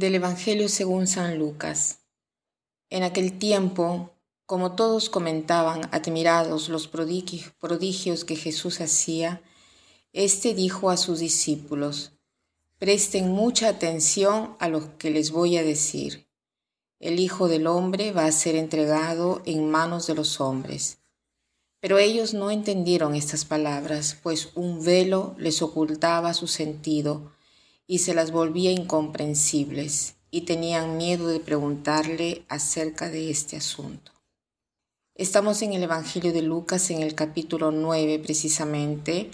Del Evangelio según San Lucas. En aquel tiempo, como todos comentaban admirados los prodigios que Jesús hacía, éste dijo a sus discípulos, Presten mucha atención a lo que les voy a decir. El Hijo del Hombre va a ser entregado en manos de los hombres. Pero ellos no entendieron estas palabras, pues un velo les ocultaba su sentido y se las volvía incomprensibles y tenían miedo de preguntarle acerca de este asunto. Estamos en el Evangelio de Lucas en el capítulo 9 precisamente,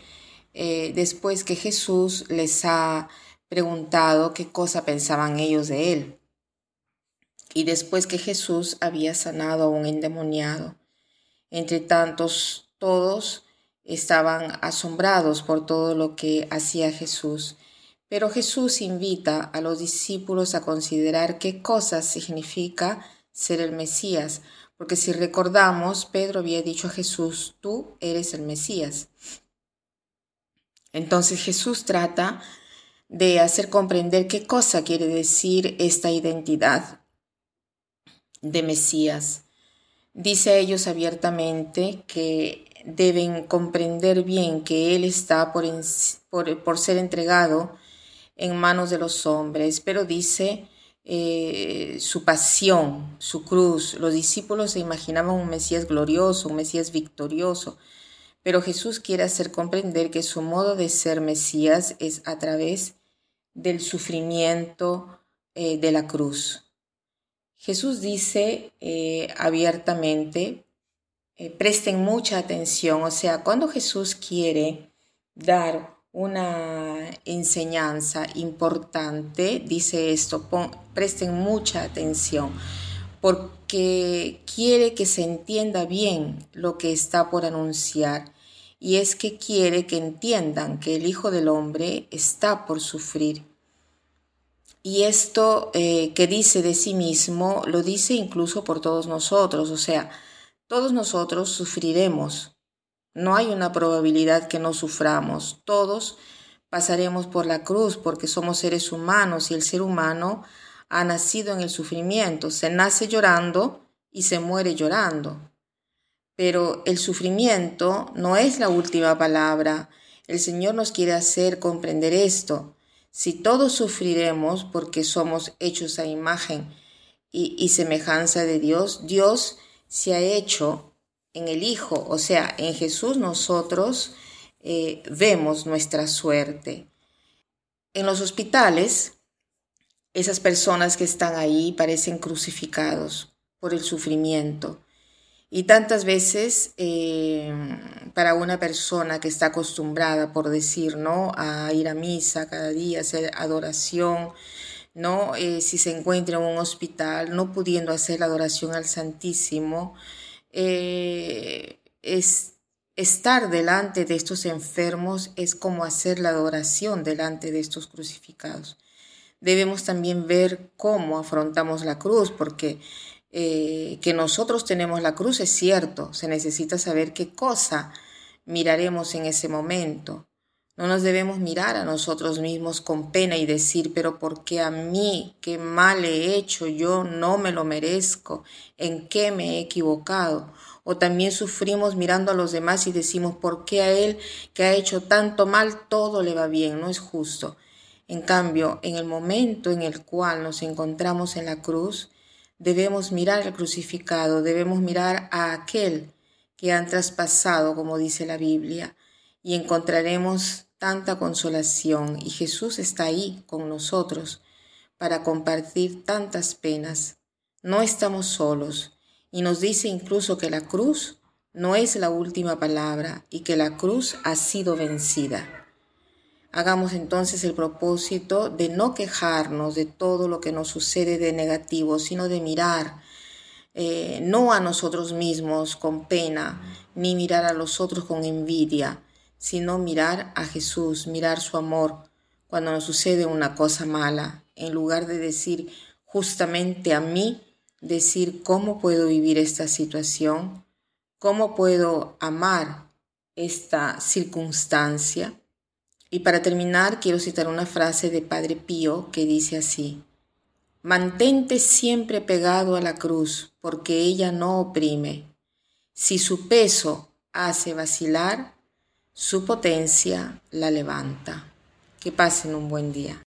eh, después que Jesús les ha preguntado qué cosa pensaban ellos de él. Y después que Jesús había sanado a un endemoniado. Entre tantos, todos estaban asombrados por todo lo que hacía Jesús pero Jesús invita a los discípulos a considerar qué cosa significa ser el Mesías, porque si recordamos, Pedro había dicho a Jesús, tú eres el Mesías. Entonces Jesús trata de hacer comprender qué cosa quiere decir esta identidad de Mesías. Dice a ellos abiertamente que deben comprender bien que Él está por, por, por ser entregado en manos de los hombres, pero dice eh, su pasión, su cruz. Los discípulos se imaginaban un Mesías glorioso, un Mesías victorioso, pero Jesús quiere hacer comprender que su modo de ser Mesías es a través del sufrimiento eh, de la cruz. Jesús dice eh, abiertamente, presten mucha atención, o sea, cuando Jesús quiere dar una enseñanza importante, dice esto, presten mucha atención, porque quiere que se entienda bien lo que está por anunciar, y es que quiere que entiendan que el Hijo del Hombre está por sufrir. Y esto eh, que dice de sí mismo lo dice incluso por todos nosotros, o sea, todos nosotros sufriremos no hay una probabilidad que no suframos. Todos pasaremos por la cruz porque somos seres humanos y el ser humano ha nacido en el sufrimiento. Se nace llorando y se muere llorando. Pero el sufrimiento no es la última palabra. El Señor nos quiere hacer comprender esto. Si todos sufriremos porque somos hechos a imagen y, y semejanza de Dios, Dios se ha hecho en el Hijo, o sea, en Jesús nosotros eh, vemos nuestra suerte. En los hospitales, esas personas que están ahí parecen crucificados por el sufrimiento. Y tantas veces eh, para una persona que está acostumbrada, por decir, ¿no? A ir a misa cada día, hacer adoración, ¿no? Eh, si se encuentra en un hospital, no pudiendo hacer la adoración al Santísimo, eh, es, estar delante de estos enfermos es como hacer la adoración delante de estos crucificados. Debemos también ver cómo afrontamos la cruz, porque eh, que nosotros tenemos la cruz es cierto, se necesita saber qué cosa miraremos en ese momento. No nos debemos mirar a nosotros mismos con pena y decir, pero ¿por qué a mí? ¿Qué mal he hecho? Yo no me lo merezco. ¿En qué me he equivocado? O también sufrimos mirando a los demás y decimos, ¿por qué a él que ha hecho tanto mal todo le va bien? No es justo. En cambio, en el momento en el cual nos encontramos en la cruz, debemos mirar al crucificado, debemos mirar a aquel que han traspasado, como dice la Biblia, y encontraremos tanta consolación y Jesús está ahí con nosotros para compartir tantas penas. No estamos solos y nos dice incluso que la cruz no es la última palabra y que la cruz ha sido vencida. Hagamos entonces el propósito de no quejarnos de todo lo que nos sucede de negativo, sino de mirar eh, no a nosotros mismos con pena, ni mirar a los otros con envidia, sino mirar a Jesús, mirar su amor cuando nos sucede una cosa mala, en lugar de decir justamente a mí, decir cómo puedo vivir esta situación, cómo puedo amar esta circunstancia. Y para terminar, quiero citar una frase de Padre Pío que dice así, Mantente siempre pegado a la cruz, porque ella no oprime. Si su peso hace vacilar, su potencia la levanta. Que pasen un buen día.